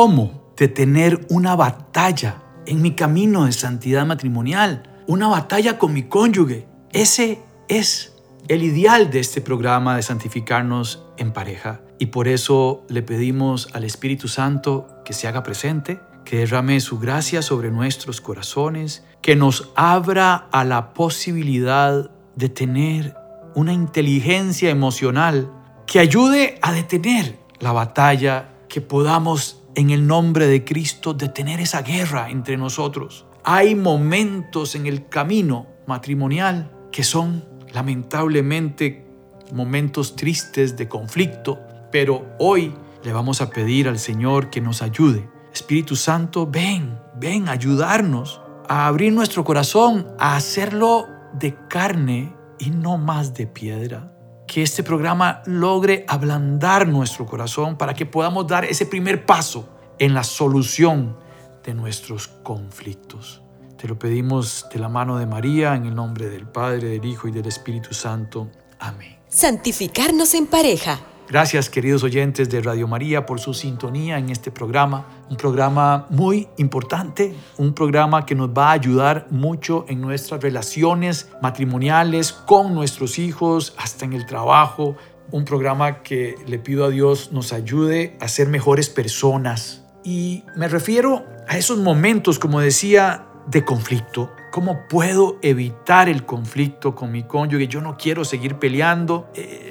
Cómo detener una batalla en mi camino de santidad matrimonial, una batalla con mi cónyuge. Ese es el ideal de este programa de santificarnos en pareja. Y por eso le pedimos al Espíritu Santo que se haga presente, que derrame su gracia sobre nuestros corazones, que nos abra a la posibilidad de tener una inteligencia emocional que ayude a detener la batalla, que podamos en el nombre de Cristo detener esa guerra entre nosotros. Hay momentos en el camino matrimonial que son lamentablemente momentos tristes de conflicto, pero hoy le vamos a pedir al Señor que nos ayude. Espíritu Santo, ven, ven a ayudarnos a abrir nuestro corazón, a hacerlo de carne y no más de piedra que este programa logre ablandar nuestro corazón para que podamos dar ese primer paso en la solución de nuestros conflictos. Te lo pedimos de la mano de María, en el nombre del Padre, del Hijo y del Espíritu Santo. Amén. Santificarnos en pareja. Gracias queridos oyentes de Radio María por su sintonía en este programa, un programa muy importante, un programa que nos va a ayudar mucho en nuestras relaciones matrimoniales con nuestros hijos, hasta en el trabajo, un programa que le pido a Dios nos ayude a ser mejores personas. Y me refiero a esos momentos, como decía, de conflicto. ¿Cómo puedo evitar el conflicto con mi cónyuge? Yo no quiero seguir peleando. Eh,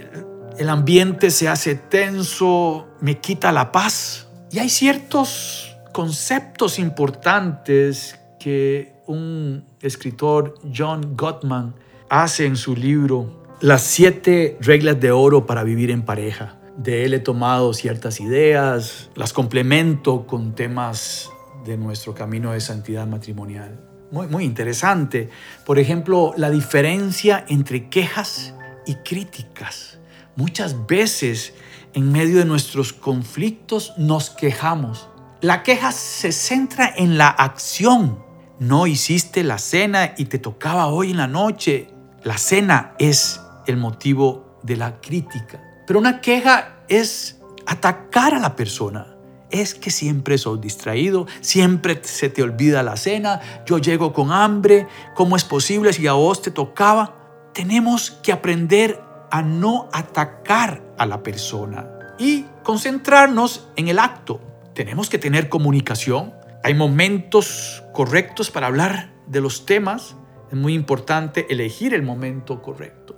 el ambiente se hace tenso, me quita la paz. Y hay ciertos conceptos importantes que un escritor, John Gottman, hace en su libro Las siete reglas de oro para vivir en pareja. De él he tomado ciertas ideas, las complemento con temas de nuestro camino de santidad matrimonial. Muy, muy interesante. Por ejemplo, la diferencia entre quejas y críticas. Muchas veces en medio de nuestros conflictos nos quejamos. La queja se centra en la acción. No hiciste la cena y te tocaba hoy en la noche. La cena es el motivo de la crítica. Pero una queja es atacar a la persona. Es que siempre sos distraído, siempre se te olvida la cena, yo llego con hambre, ¿cómo es posible si a vos te tocaba? Tenemos que aprender a no atacar a la persona y concentrarnos en el acto. Tenemos que tener comunicación. Hay momentos correctos para hablar de los temas. Es muy importante elegir el momento correcto.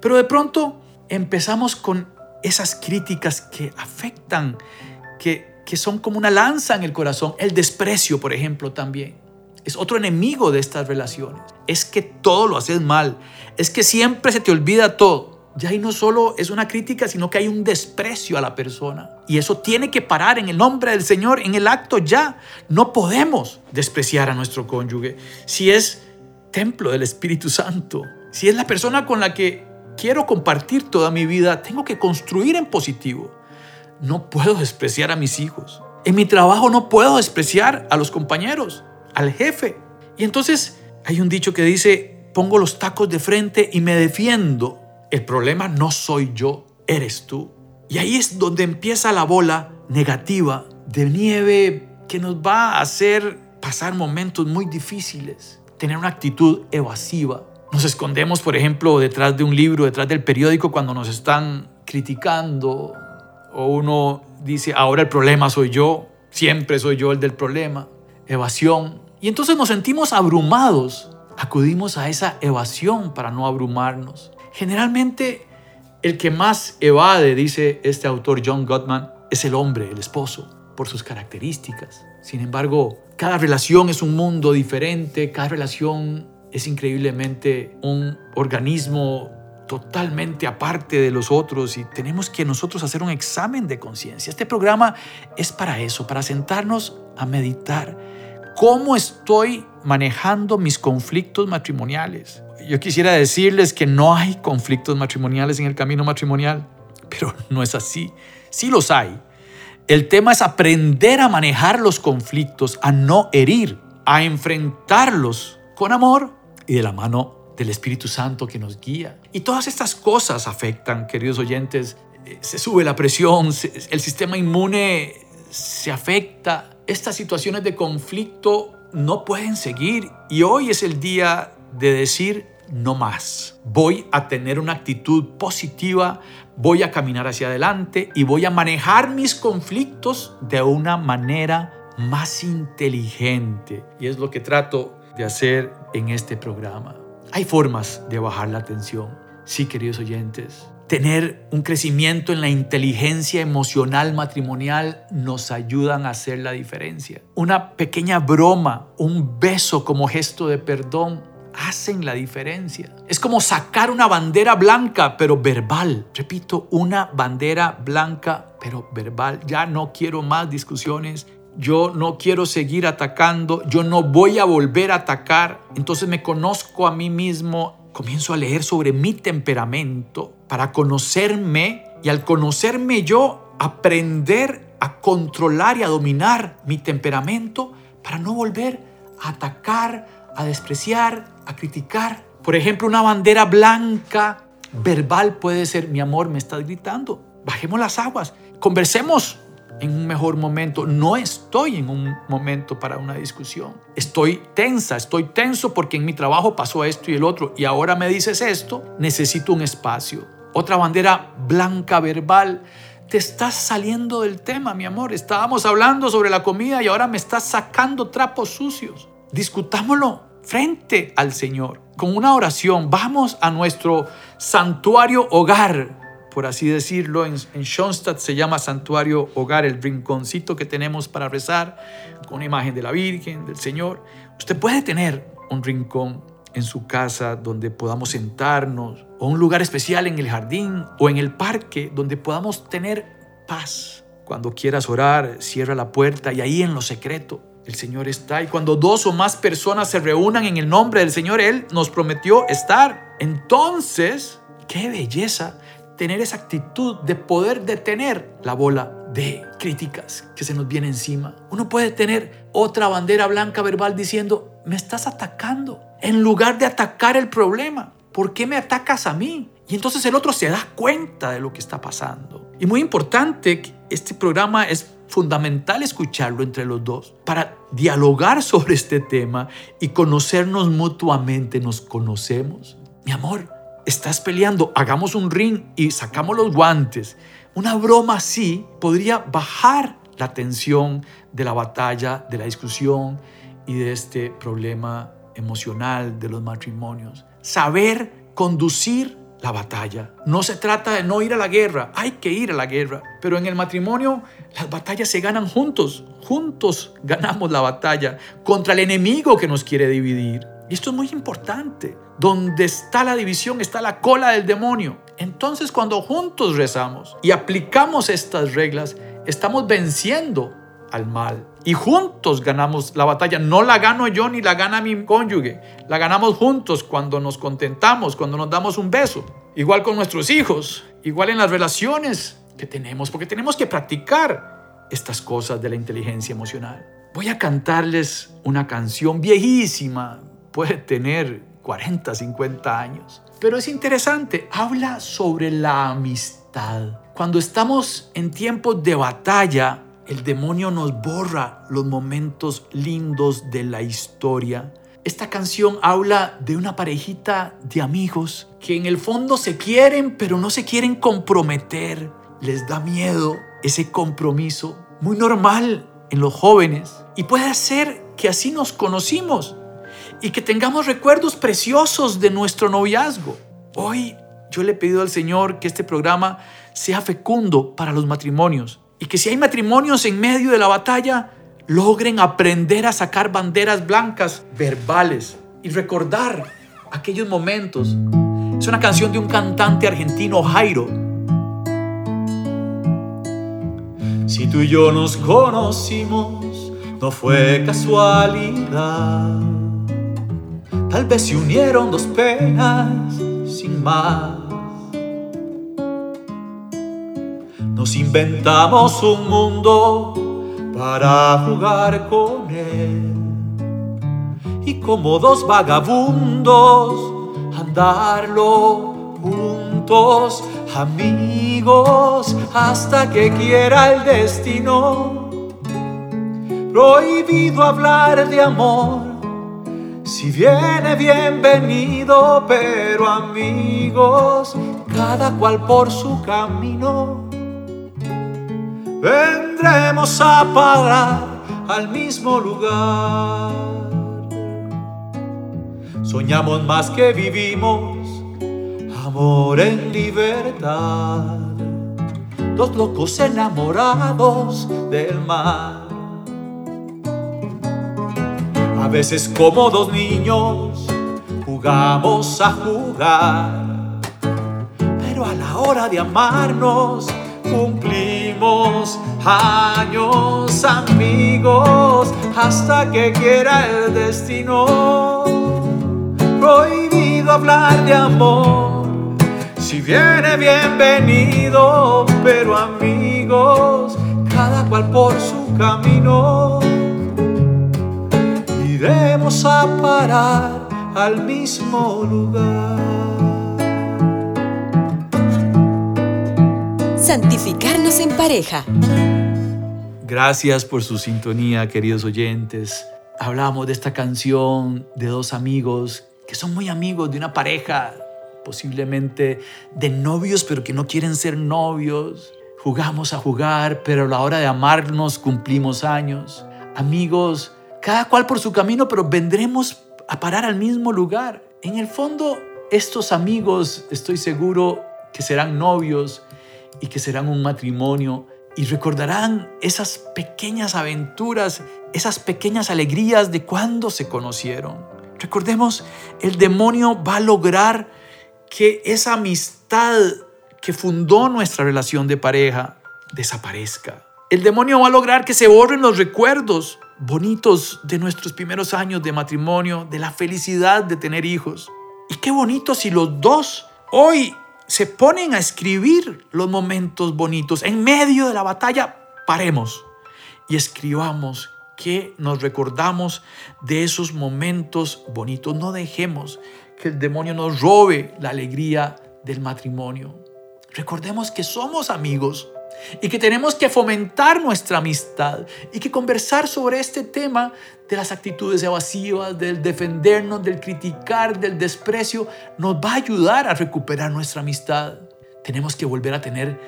Pero de pronto empezamos con esas críticas que afectan, que, que son como una lanza en el corazón. El desprecio, por ejemplo, también. Es otro enemigo de estas relaciones. Es que todo lo haces mal. Es que siempre se te olvida todo ya ahí no solo es una crítica, sino que hay un desprecio a la persona. Y eso tiene que parar en el nombre del Señor, en el acto ya. No podemos despreciar a nuestro cónyuge. Si es templo del Espíritu Santo, si es la persona con la que quiero compartir toda mi vida, tengo que construir en positivo. No puedo despreciar a mis hijos. En mi trabajo no puedo despreciar a los compañeros, al jefe. Y entonces hay un dicho que dice, pongo los tacos de frente y me defiendo el problema no soy yo, eres tú. Y ahí es donde empieza la bola negativa de nieve que nos va a hacer pasar momentos muy difíciles, tener una actitud evasiva. Nos escondemos, por ejemplo, detrás de un libro, detrás del periódico cuando nos están criticando o uno dice, ahora el problema soy yo, siempre soy yo el del problema, evasión. Y entonces nos sentimos abrumados, acudimos a esa evasión para no abrumarnos. Generalmente el que más evade, dice este autor John Gottman, es el hombre, el esposo, por sus características. Sin embargo, cada relación es un mundo diferente, cada relación es increíblemente un organismo totalmente aparte de los otros y tenemos que nosotros hacer un examen de conciencia. Este programa es para eso, para sentarnos a meditar cómo estoy manejando mis conflictos matrimoniales. Yo quisiera decirles que no hay conflictos matrimoniales en el camino matrimonial, pero no es así. Sí los hay. El tema es aprender a manejar los conflictos, a no herir, a enfrentarlos con amor y de la mano del Espíritu Santo que nos guía. Y todas estas cosas afectan, queridos oyentes. Eh, se sube la presión, el sistema inmune se afecta. Estas situaciones de conflicto no pueden seguir y hoy es el día de decir no más. Voy a tener una actitud positiva, voy a caminar hacia adelante y voy a manejar mis conflictos de una manera más inteligente. Y es lo que trato de hacer en este programa. Hay formas de bajar la tensión. Sí, queridos oyentes. Tener un crecimiento en la inteligencia emocional matrimonial nos ayudan a hacer la diferencia. Una pequeña broma, un beso como gesto de perdón hacen la diferencia. Es como sacar una bandera blanca, pero verbal. Repito, una bandera blanca, pero verbal. Ya no quiero más discusiones, yo no quiero seguir atacando, yo no voy a volver a atacar. Entonces me conozco a mí mismo, comienzo a leer sobre mi temperamento para conocerme y al conocerme yo, aprender a controlar y a dominar mi temperamento para no volver a atacar, a despreciar, a criticar. Por ejemplo, una bandera blanca verbal puede ser, mi amor, me estás gritando, bajemos las aguas, conversemos en un mejor momento. No estoy en un momento para una discusión. Estoy tensa, estoy tenso porque en mi trabajo pasó esto y el otro y ahora me dices esto, necesito un espacio. Otra bandera blanca verbal. Te estás saliendo del tema, mi amor. Estábamos hablando sobre la comida y ahora me estás sacando trapos sucios. Discutámoslo frente al Señor con una oración. Vamos a nuestro santuario hogar por así decirlo. En, en Schoenstatt se llama santuario hogar, el rinconcito que tenemos para rezar, con una imagen de la Virgen, del Señor. Usted puede tener un rincón en su casa donde podamos sentarnos, o un lugar especial en el jardín o en el parque donde podamos tener paz. Cuando quieras orar, cierra la puerta y ahí en lo secreto el Señor está. Y cuando dos o más personas se reúnan en el nombre del Señor, Él nos prometió estar. Entonces, qué belleza tener esa actitud de poder detener la bola de críticas que se nos viene encima. Uno puede tener otra bandera blanca verbal diciendo, me estás atacando, en lugar de atacar el problema. ¿Por qué me atacas a mí? Y entonces el otro se da cuenta de lo que está pasando. Y muy importante, este programa es fundamental escucharlo entre los dos para dialogar sobre este tema y conocernos mutuamente. ¿Nos conocemos? Mi amor, estás peleando, hagamos un ring y sacamos los guantes. Una broma así podría bajar la tensión de la batalla, de la discusión y de este problema emocional de los matrimonios. Saber conducir la batalla. No se trata de no ir a la guerra, hay que ir a la guerra. Pero en el matrimonio las batallas se ganan juntos. Juntos ganamos la batalla contra el enemigo que nos quiere dividir. Y esto es muy importante. Donde está la división está la cola del demonio. Entonces cuando juntos rezamos y aplicamos estas reglas, estamos venciendo al mal. Y juntos ganamos la batalla. No la gano yo ni la gana mi cónyuge. La ganamos juntos cuando nos contentamos, cuando nos damos un beso. Igual con nuestros hijos, igual en las relaciones que tenemos, porque tenemos que practicar estas cosas de la inteligencia emocional. Voy a cantarles una canción viejísima, puede tener 40, 50 años. Pero es interesante, habla sobre la amistad. Cuando estamos en tiempos de batalla, el demonio nos borra los momentos lindos de la historia. Esta canción habla de una parejita de amigos que en el fondo se quieren, pero no se quieren comprometer. Les da miedo ese compromiso, muy normal en los jóvenes. Y puede ser que así nos conocimos y que tengamos recuerdos preciosos de nuestro noviazgo. Hoy yo le he pedido al Señor que este programa sea fecundo para los matrimonios y que si hay matrimonios en medio de la batalla, logren aprender a sacar banderas blancas verbales y recordar aquellos momentos. Es una canción de un cantante argentino, Jairo. Si tú y yo nos conocimos, no fue casualidad. Tal vez se unieron dos penas sin más. Nos inventamos un mundo para jugar con él. Y como dos vagabundos, andarlo juntos, amigos, hasta que quiera el destino. Prohibido hablar de amor, si viene bienvenido, pero amigos, cada cual por su camino vendremos a parar al mismo lugar. Soñamos más que vivimos, amor en libertad. Dos locos enamorados del mar. A veces como dos niños jugamos a jugar, pero a la hora de amarnos cumplimos años amigos hasta que quiera el destino. Prohibido hablar de amor, si viene bienvenido, pero amigos, cada cual por su camino. Iremos a parar al mismo lugar. Santificarnos en pareja. Gracias por su sintonía, queridos oyentes. Hablamos de esta canción de dos amigos que son muy amigos de una pareja, posiblemente de novios, pero que no quieren ser novios. Jugamos a jugar, pero a la hora de amarnos cumplimos años. Amigos, cada cual por su camino, pero vendremos a parar al mismo lugar. En el fondo, estos amigos, estoy seguro que serán novios y que serán un matrimonio y recordarán esas pequeñas aventuras, esas pequeñas alegrías de cuando se conocieron. Recordemos, el demonio va a lograr que esa amistad que fundó nuestra relación de pareja desaparezca. El demonio va a lograr que se borren los recuerdos bonitos de nuestros primeros años de matrimonio, de la felicidad de tener hijos. Y qué bonito si los dos hoy se ponen a escribir los momentos bonitos. En medio de la batalla, paremos y escribamos que nos recordamos de esos momentos bonitos. No dejemos que el demonio nos robe la alegría del matrimonio. Recordemos que somos amigos y que tenemos que fomentar nuestra amistad y que conversar sobre este tema de las actitudes evasivas, del defendernos, del criticar, del desprecio, nos va a ayudar a recuperar nuestra amistad. Tenemos que volver a tener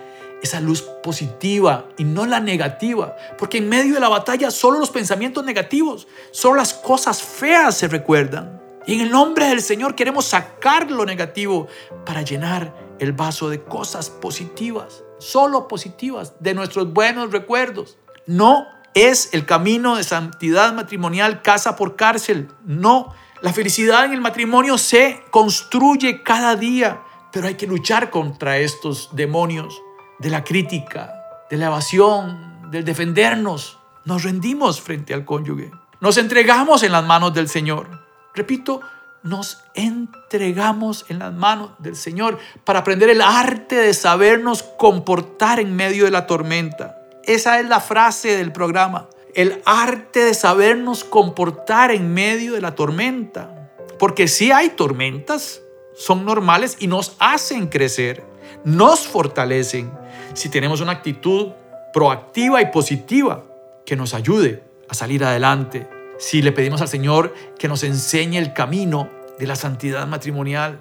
esa luz positiva y no la negativa, porque en medio de la batalla solo los pensamientos negativos, solo las cosas feas se recuerdan. Y en el nombre del Señor queremos sacar lo negativo para llenar el vaso de cosas positivas solo positivas, de nuestros buenos recuerdos. No es el camino de santidad matrimonial casa por cárcel. No, la felicidad en el matrimonio se construye cada día, pero hay que luchar contra estos demonios de la crítica, de la evasión, del defendernos. Nos rendimos frente al cónyuge. Nos entregamos en las manos del Señor. Repito, nos entregamos en las manos del Señor para aprender el arte de sabernos comportar en medio de la tormenta. Esa es la frase del programa. El arte de sabernos comportar en medio de la tormenta. Porque si hay tormentas, son normales y nos hacen crecer, nos fortalecen. Si tenemos una actitud proactiva y positiva que nos ayude a salir adelante si le pedimos al Señor que nos enseñe el camino de la santidad matrimonial.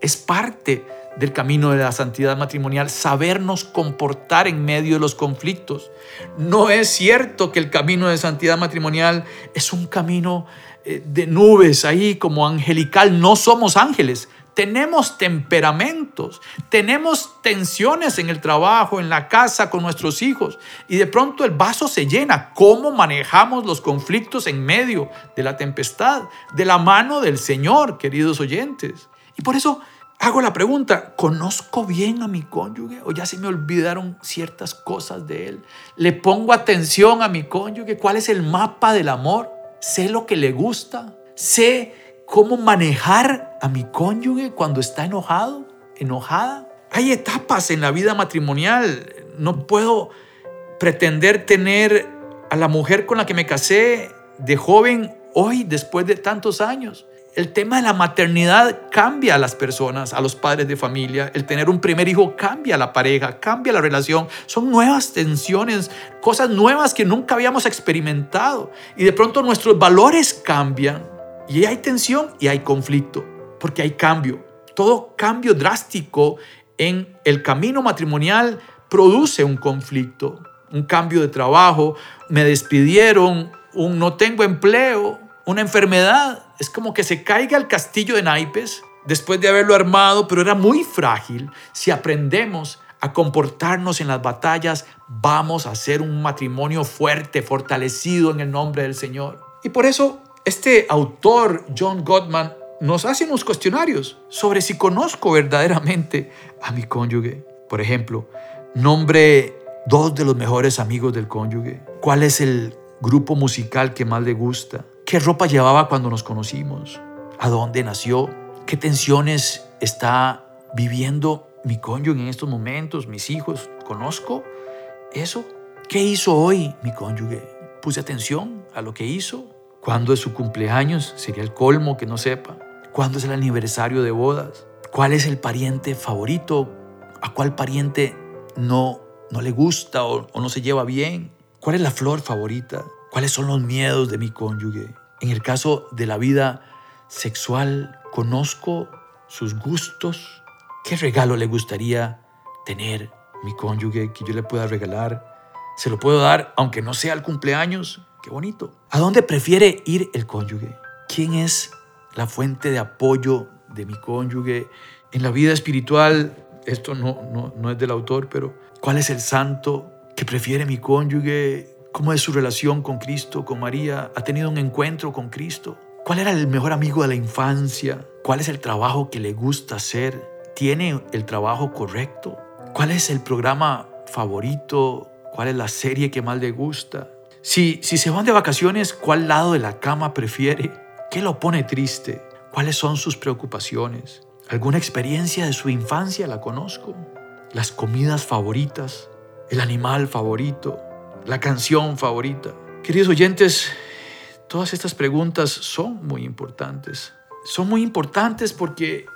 Es parte del camino de la santidad matrimonial sabernos comportar en medio de los conflictos. No es cierto que el camino de santidad matrimonial es un camino eh, de nubes ahí como angelical. No somos ángeles, tenemos temperamentos, tenemos tensiones en el trabajo, en la casa, con nuestros hijos, y de pronto el vaso se llena. ¿Cómo manejamos los conflictos en medio de la tempestad? De la mano del Señor, queridos oyentes. Y por eso hago la pregunta, ¿conozco bien a mi cónyuge o ya se me olvidaron ciertas cosas de él? ¿Le pongo atención a mi cónyuge? ¿Cuál es el mapa del amor? ¿Sé lo que le gusta? ¿Sé cómo manejar a mi cónyuge cuando está enojado, enojada? Hay etapas en la vida matrimonial. No puedo pretender tener a la mujer con la que me casé de joven hoy, después de tantos años. El tema de la maternidad cambia a las personas, a los padres de familia. El tener un primer hijo cambia a la pareja, cambia la relación. Son nuevas tensiones, cosas nuevas que nunca habíamos experimentado. Y de pronto nuestros valores cambian. Y hay tensión y hay conflicto, porque hay cambio. Todo cambio drástico en el camino matrimonial produce un conflicto, un cambio de trabajo. Me despidieron, un no tengo empleo, una enfermedad. Es como que se caiga el castillo de naipes después de haberlo armado, pero era muy frágil. Si aprendemos a comportarnos en las batallas, vamos a hacer un matrimonio fuerte, fortalecido en el nombre del Señor. Y por eso este autor, John Gottman, nos hace unos cuestionarios sobre si conozco verdaderamente a mi cónyuge. Por ejemplo, nombre dos de los mejores amigos del cónyuge. ¿Cuál es el grupo musical que más le gusta? ¿Qué ropa llevaba cuando nos conocimos? ¿A dónde nació? ¿Qué tensiones está viviendo mi cónyuge en estos momentos? ¿Mis hijos? ¿Conozco eso? ¿Qué hizo hoy mi cónyuge? ¿Puse atención a lo que hizo? ¿Cuándo es su cumpleaños? Sería el colmo que no sepa. ¿Cuándo es el aniversario de bodas? ¿Cuál es el pariente favorito? ¿A cuál pariente no, no le gusta o, o no se lleva bien? ¿Cuál es la flor favorita? ¿Cuáles son los miedos de mi cónyuge? En el caso de la vida sexual, conozco sus gustos. ¿Qué regalo le gustaría tener mi cónyuge que yo le pueda regalar? ¿Se lo puedo dar aunque no sea el cumpleaños? Qué bonito. ¿A dónde prefiere ir el cónyuge? ¿Quién es la fuente de apoyo de mi cónyuge? En la vida espiritual, esto no, no, no es del autor, pero ¿cuál es el santo que prefiere mi cónyuge? ¿Cómo es su relación con Cristo, con María? ¿Ha tenido un encuentro con Cristo? ¿Cuál era el mejor amigo de la infancia? ¿Cuál es el trabajo que le gusta hacer? ¿Tiene el trabajo correcto? ¿Cuál es el programa favorito? ¿Cuál es la serie que más le gusta? Si, si se van de vacaciones, ¿cuál lado de la cama prefiere? ¿Qué lo pone triste? ¿Cuáles son sus preocupaciones? ¿Alguna experiencia de su infancia la conozco? ¿Las comidas favoritas? ¿El animal favorito? la canción favorita. Queridos oyentes, todas estas preguntas son muy importantes. Son muy importantes porque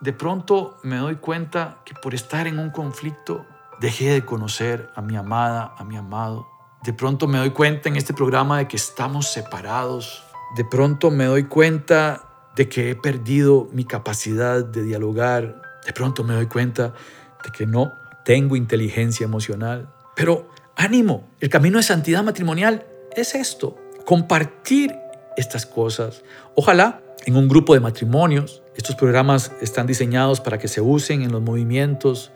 de pronto me doy cuenta que por estar en un conflicto dejé de conocer a mi amada, a mi amado. De pronto me doy cuenta en este programa de que estamos separados. De pronto me doy cuenta de que he perdido mi capacidad de dialogar. De pronto me doy cuenta de que no tengo inteligencia emocional. Pero ánimo, el camino de santidad matrimonial es esto, compartir estas cosas. Ojalá en un grupo de matrimonios, estos programas están diseñados para que se usen en los movimientos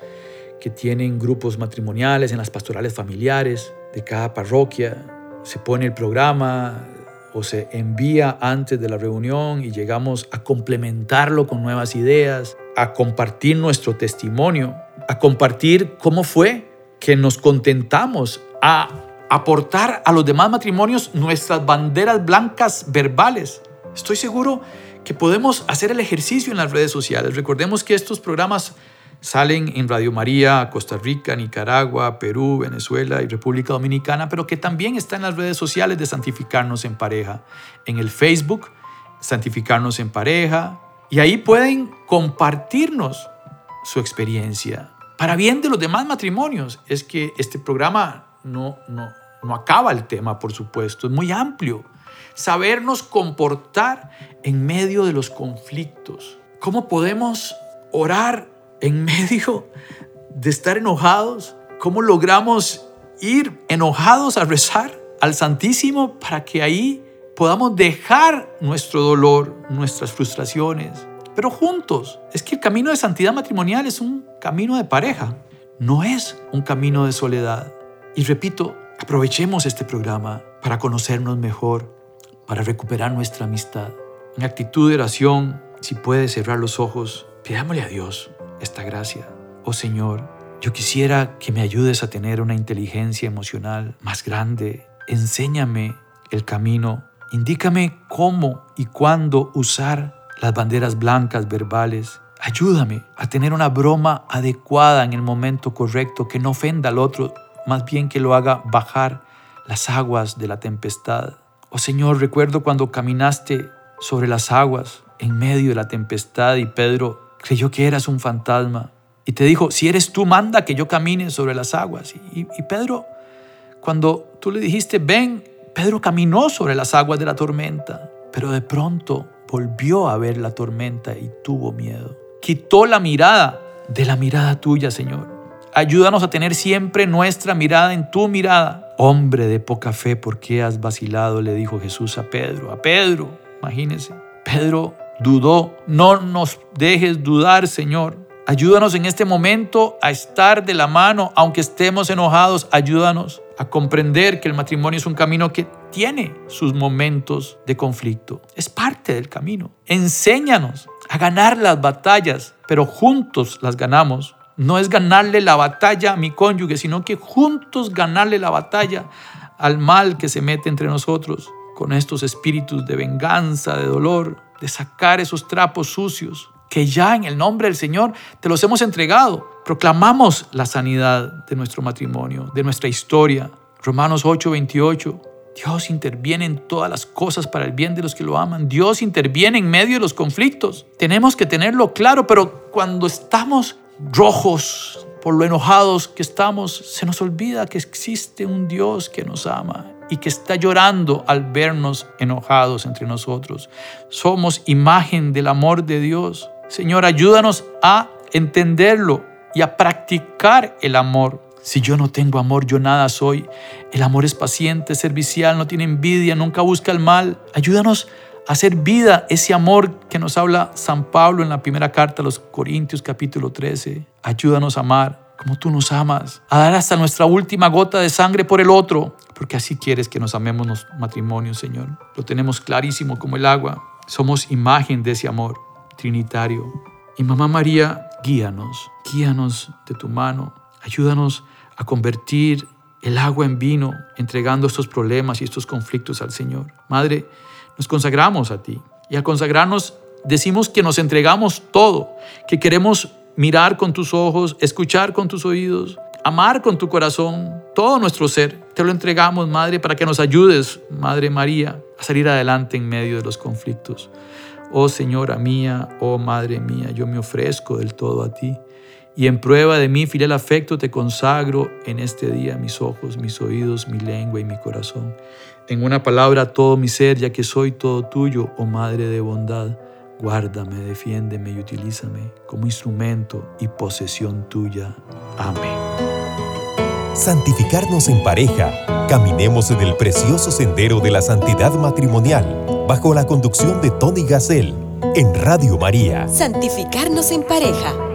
que tienen grupos matrimoniales, en las pastorales familiares de cada parroquia. Se pone el programa o se envía antes de la reunión y llegamos a complementarlo con nuevas ideas, a compartir nuestro testimonio, a compartir cómo fue que nos contentamos a aportar a los demás matrimonios nuestras banderas blancas verbales. Estoy seguro que podemos hacer el ejercicio en las redes sociales. Recordemos que estos programas salen en Radio María, Costa Rica, Nicaragua, Perú, Venezuela y República Dominicana, pero que también está en las redes sociales de Santificarnos en Pareja. En el Facebook, Santificarnos en Pareja. Y ahí pueden compartirnos su experiencia, para bien de los demás matrimonios. Es que este programa no, no, no acaba el tema, por supuesto, es muy amplio. Sabernos comportar en medio de los conflictos. ¿Cómo podemos orar en medio de estar enojados? ¿Cómo logramos ir enojados a rezar al Santísimo para que ahí podamos dejar nuestro dolor, nuestras frustraciones, pero juntos. Es que el camino de santidad matrimonial es un camino de pareja, no es un camino de soledad. Y repito, aprovechemos este programa para conocernos mejor, para recuperar nuestra amistad. En actitud de oración, si puedes cerrar los ojos, Pidámosle a Dios esta gracia. Oh Señor, yo quisiera que me ayudes a tener una inteligencia emocional más grande. Enséñame el camino. Indícame cómo y cuándo usar las banderas blancas verbales. Ayúdame a tener una broma adecuada en el momento correcto que no ofenda al otro, más bien que lo haga bajar las aguas de la tempestad. Oh Señor, recuerdo cuando caminaste sobre las aguas en medio de la tempestad y Pedro creyó que eras un fantasma y te dijo, si eres tú, manda que yo camine sobre las aguas. Y, Pedro, cuando tú le dijiste, ven, Pedro caminó sobre las aguas de la tormenta, pero de pronto volvió a ver la tormenta y tuvo miedo. Quitó la mirada de la mirada tuya, Señor. Ayúdanos a tener siempre nuestra mirada en tu mirada. Hombre de poca fe, ¿por qué has vacilado? Le dijo Jesús a Pedro. A Pedro, imagínense. Pedro dudó. No nos dejes dudar, Señor. Ayúdanos en este momento a estar de la mano, aunque estemos enojados. Ayúdanos a comprender que el matrimonio es un camino que tiene sus momentos de conflicto. Es parte del camino. Enséñanos a ganar las batallas, pero juntos las ganamos no es ganarle la batalla a mi cónyuge, sino que juntos ganarle la batalla al mal que se mete entre nosotros con estos espíritus de venganza, de dolor, de sacar esos trapos sucios que ya en el nombre del Señor te los hemos entregado. Proclamamos la sanidad de nuestro matrimonio, de nuestra historia. Romanos 8:28. Dios interviene en todas las cosas para el bien de los que lo aman. Dios interviene en medio de los conflictos. Tenemos que tenerlo claro, pero cuando estamos rojos por lo enojados que estamos, se nos olvida que existe un Dios que nos ama y que está llorando al vernos enojados entre nosotros. Somos imagen del amor de Dios. Señor, ayúdanos a entenderlo y a practicar el amor. Si yo no tengo amor, yo nada soy. El amor es paciente, servicial, no tiene envidia, nunca busca el mal. Ayúdanos hacer vida ese amor que nos habla San Pablo en la primera carta a los Corintios capítulo 13. Ayúdanos a amar como tú nos amas, a dar hasta nuestra última gota de sangre por el otro, porque así quieres que nos amemos los matrimonios, Señor. Lo tenemos clarísimo como el agua. Somos imagen de ese amor trinitario. Y mamá María, guíanos, guíanos de tu mano. Ayúdanos a convertir el agua en vino, entregando estos problemas y estos conflictos al Señor. Madre, nos consagramos a ti. Y al consagrarnos decimos que nos entregamos todo, que queremos mirar con tus ojos, escuchar con tus oídos, amar con tu corazón, todo nuestro ser. Te lo entregamos, Madre, para que nos ayudes, Madre María, a salir adelante en medio de los conflictos. Oh Señora mía, oh Madre mía, yo me ofrezco del todo a ti. Y en prueba de mi fiel afecto te consagro en este día mis ojos, mis oídos, mi lengua y mi corazón. En una palabra, todo mi ser, ya que soy todo tuyo, oh Madre de bondad. Guárdame, defiéndeme y utilízame como instrumento y posesión tuya. Amén. Santificarnos en pareja. Caminemos en el precioso sendero de la santidad matrimonial bajo la conducción de Tony Gassel en Radio María. Santificarnos en pareja.